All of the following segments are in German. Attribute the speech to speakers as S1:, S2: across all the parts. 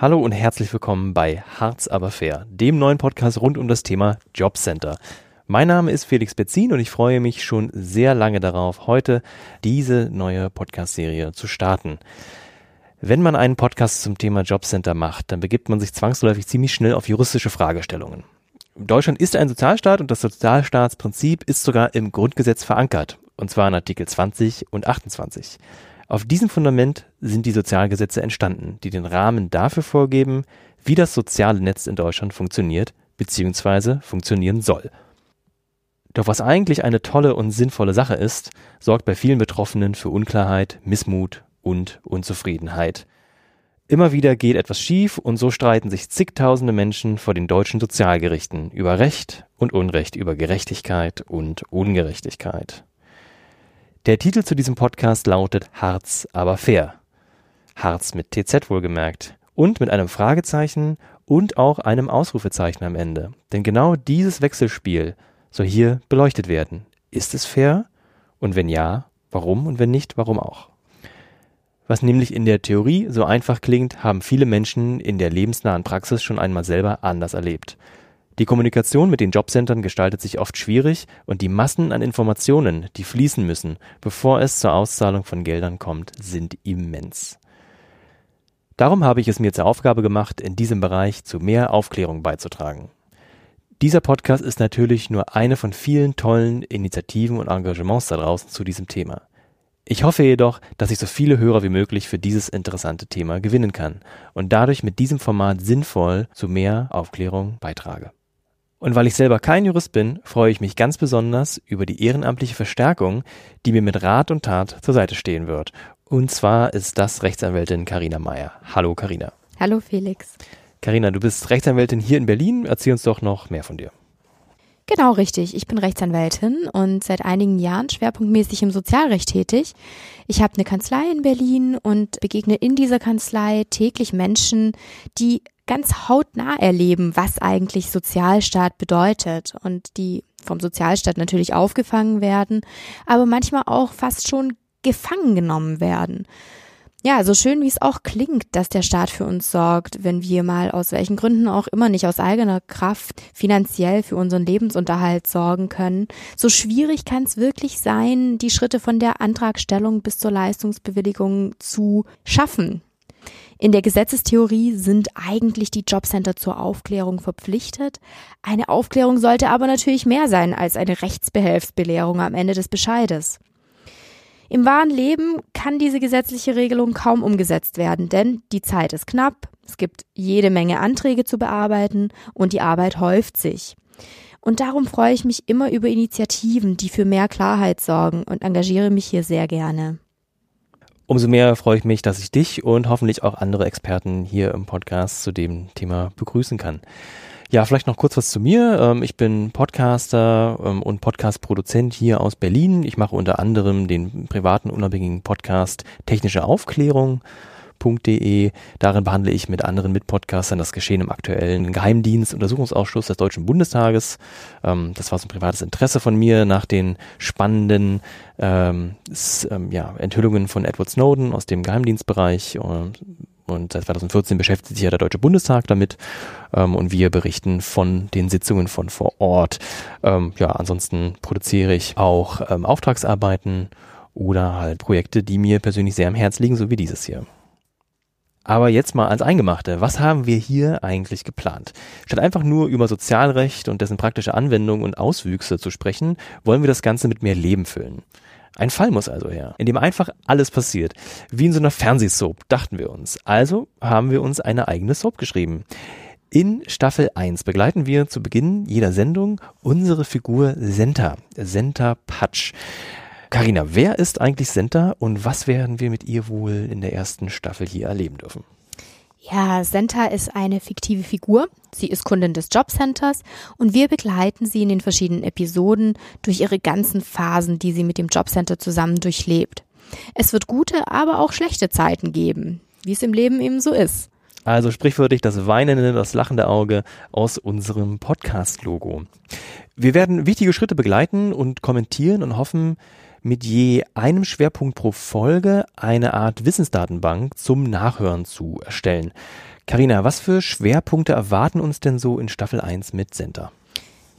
S1: Hallo und herzlich willkommen bei Harz aber fair, dem neuen Podcast rund um das Thema Jobcenter. Mein Name ist Felix Bezin und ich freue mich schon sehr lange darauf, heute diese neue Podcast-Serie zu starten. Wenn man einen Podcast zum Thema Jobcenter macht, dann begibt man sich zwangsläufig ziemlich schnell auf juristische Fragestellungen. Deutschland ist ein Sozialstaat und das Sozialstaatsprinzip ist sogar im Grundgesetz verankert, und zwar in Artikel 20 und 28. Auf diesem Fundament sind die Sozialgesetze entstanden, die den Rahmen dafür vorgeben, wie das soziale Netz in Deutschland funktioniert bzw. funktionieren soll. Doch was eigentlich eine tolle und sinnvolle Sache ist, sorgt bei vielen Betroffenen für Unklarheit, Missmut und Unzufriedenheit. Immer wieder geht etwas schief und so streiten sich zigtausende Menschen vor den deutschen Sozialgerichten über Recht und Unrecht, über Gerechtigkeit und Ungerechtigkeit. Der Titel zu diesem Podcast lautet Harz aber fair. Harz mit TZ wohlgemerkt. Und mit einem Fragezeichen und auch einem Ausrufezeichen am Ende. Denn genau dieses Wechselspiel soll hier beleuchtet werden. Ist es fair? Und wenn ja, warum? Und wenn nicht, warum auch? Was nämlich in der Theorie so einfach klingt, haben viele Menschen in der lebensnahen Praxis schon einmal selber anders erlebt. Die Kommunikation mit den Jobcentern gestaltet sich oft schwierig und die Massen an Informationen, die fließen müssen, bevor es zur Auszahlung von Geldern kommt, sind immens. Darum habe ich es mir zur Aufgabe gemacht, in diesem Bereich zu mehr Aufklärung beizutragen. Dieser Podcast ist natürlich nur eine von vielen tollen Initiativen und Engagements da draußen zu diesem Thema. Ich hoffe jedoch, dass ich so viele Hörer wie möglich für dieses interessante Thema gewinnen kann und dadurch mit diesem Format sinnvoll zu mehr Aufklärung beitrage. Und weil ich selber kein Jurist bin, freue ich mich ganz besonders über die ehrenamtliche Verstärkung, die mir mit Rat und Tat zur Seite stehen wird. Und zwar ist das Rechtsanwältin Karina Meyer. Hallo Karina.
S2: Hallo Felix.
S1: Karina, du bist Rechtsanwältin hier in Berlin. Erzähl uns doch noch mehr von dir.
S2: Genau richtig. Ich bin Rechtsanwältin und seit einigen Jahren schwerpunktmäßig im Sozialrecht tätig. Ich habe eine Kanzlei in Berlin und begegne in dieser Kanzlei täglich Menschen, die ganz hautnah erleben, was eigentlich Sozialstaat bedeutet und die vom Sozialstaat natürlich aufgefangen werden, aber manchmal auch fast schon gefangen genommen werden. Ja, so schön wie es auch klingt, dass der Staat für uns sorgt, wenn wir mal aus welchen Gründen auch immer nicht aus eigener Kraft finanziell für unseren Lebensunterhalt sorgen können, so schwierig kann es wirklich sein, die Schritte von der Antragstellung bis zur Leistungsbewilligung zu schaffen. In der Gesetzestheorie sind eigentlich die Jobcenter zur Aufklärung verpflichtet. Eine Aufklärung sollte aber natürlich mehr sein als eine Rechtsbehelfsbelehrung am Ende des Bescheides. Im wahren Leben kann diese gesetzliche Regelung kaum umgesetzt werden, denn die Zeit ist knapp, es gibt jede Menge Anträge zu bearbeiten und die Arbeit häuft sich. Und darum freue ich mich immer über Initiativen, die für mehr Klarheit sorgen und engagiere mich hier sehr gerne.
S1: Umso mehr freue ich mich, dass ich dich und hoffentlich auch andere Experten hier im Podcast zu dem Thema begrüßen kann. Ja, vielleicht noch kurz was zu mir. Ähm, ich bin Podcaster ähm, und Podcast-Produzent hier aus Berlin. Ich mache unter anderem den privaten unabhängigen Podcast Technische Aufklärung Welt.de. Darin behandle ich mit anderen Mitpodcastern das Geschehen im aktuellen Geheimdienstuntersuchungsausschuss des Deutschen Bundestages. Ähm, das war so ein privates Interesse von mir nach den spannenden ähm, ähm, ja, Enthüllungen von Edward Snowden aus dem Geheimdienstbereich. Und, und seit 2014 beschäftigt sich ja der Deutsche Bundestag damit ähm, und wir berichten von den Sitzungen von vor Ort. Ähm, ja, ansonsten produziere ich auch ähm, Auftragsarbeiten oder halt Projekte, die mir persönlich sehr am Herz liegen, so wie dieses hier. Aber jetzt mal als Eingemachte. Was haben wir hier eigentlich geplant? Statt einfach nur über Sozialrecht und dessen praktische Anwendung und Auswüchse zu sprechen, wollen wir das Ganze mit mehr Leben füllen. Ein Fall muss also her, in dem einfach alles passiert. Wie in so einer Fernsehsoap, dachten wir uns. Also haben wir uns eine eigene Soap geschrieben. In Staffel 1 begleiten wir zu Beginn jeder Sendung unsere Figur Senta, Senta Patsch. Karina, wer ist eigentlich Senta und was werden wir mit ihr wohl in der ersten Staffel hier erleben dürfen?
S2: Ja, Senta ist eine fiktive Figur. Sie ist Kundin des Jobcenters und wir begleiten sie in den verschiedenen Episoden durch ihre ganzen Phasen, die sie mit dem Jobcenter zusammen durchlebt. Es wird gute, aber auch schlechte Zeiten geben, wie es im Leben eben so ist.
S1: Also sprichwörtlich das weinende, das lachende Auge aus unserem Podcast-Logo. Wir werden wichtige Schritte begleiten und kommentieren und hoffen, mit je einem Schwerpunkt pro Folge eine Art Wissensdatenbank zum Nachhören zu erstellen. Karina, was für Schwerpunkte erwarten uns denn so in Staffel 1 mit Center?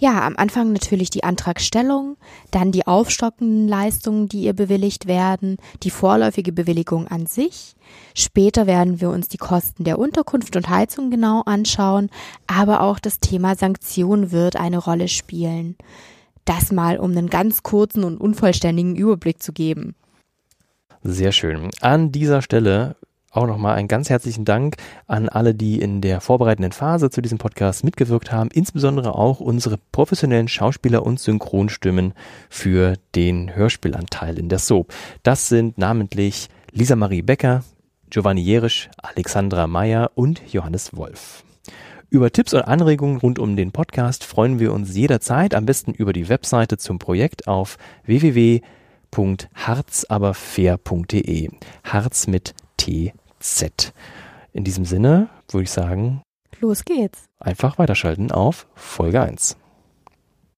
S2: Ja, am Anfang natürlich die Antragstellung, dann die aufstockenden Leistungen, die ihr bewilligt werden, die vorläufige Bewilligung an sich. Später werden wir uns die Kosten der Unterkunft und Heizung genau anschauen, aber auch das Thema Sanktionen wird eine Rolle spielen. Das mal, um einen ganz kurzen und unvollständigen Überblick zu geben.
S1: Sehr schön. An dieser Stelle auch nochmal einen ganz herzlichen Dank an alle, die in der vorbereitenden Phase zu diesem Podcast mitgewirkt haben, insbesondere auch unsere professionellen Schauspieler und Synchronstimmen für den Hörspielanteil in der Soap. Das sind namentlich Lisa Marie Becker, Giovanni Jerisch, Alexandra Meyer und Johannes Wolf. Über Tipps und Anregungen rund um den Podcast freuen wir uns jederzeit, am besten über die Webseite zum Projekt auf www.harzaberfair.de. Harz mit T Z. In diesem Sinne würde ich sagen,
S2: los geht's.
S1: Einfach weiterschalten auf Folge 1.